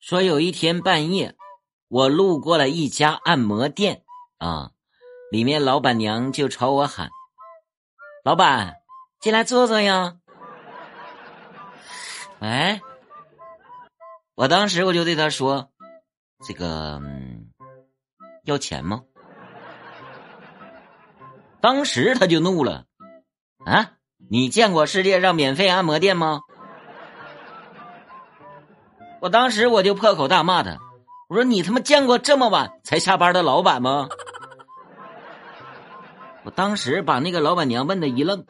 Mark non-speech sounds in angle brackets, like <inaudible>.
说有一天半夜，我路过了一家按摩店啊，里面老板娘就朝我喊：“老板，进来坐坐呀。”哎，我当时我就对他说：“这个嗯要钱吗？”当时他就怒了：“啊，你见过世界上免费按摩店吗？”我当时我就破口大骂他，我说：“你他妈见过这么晚才下班的老板吗？” <laughs> 我当时把那个老板娘问的一愣。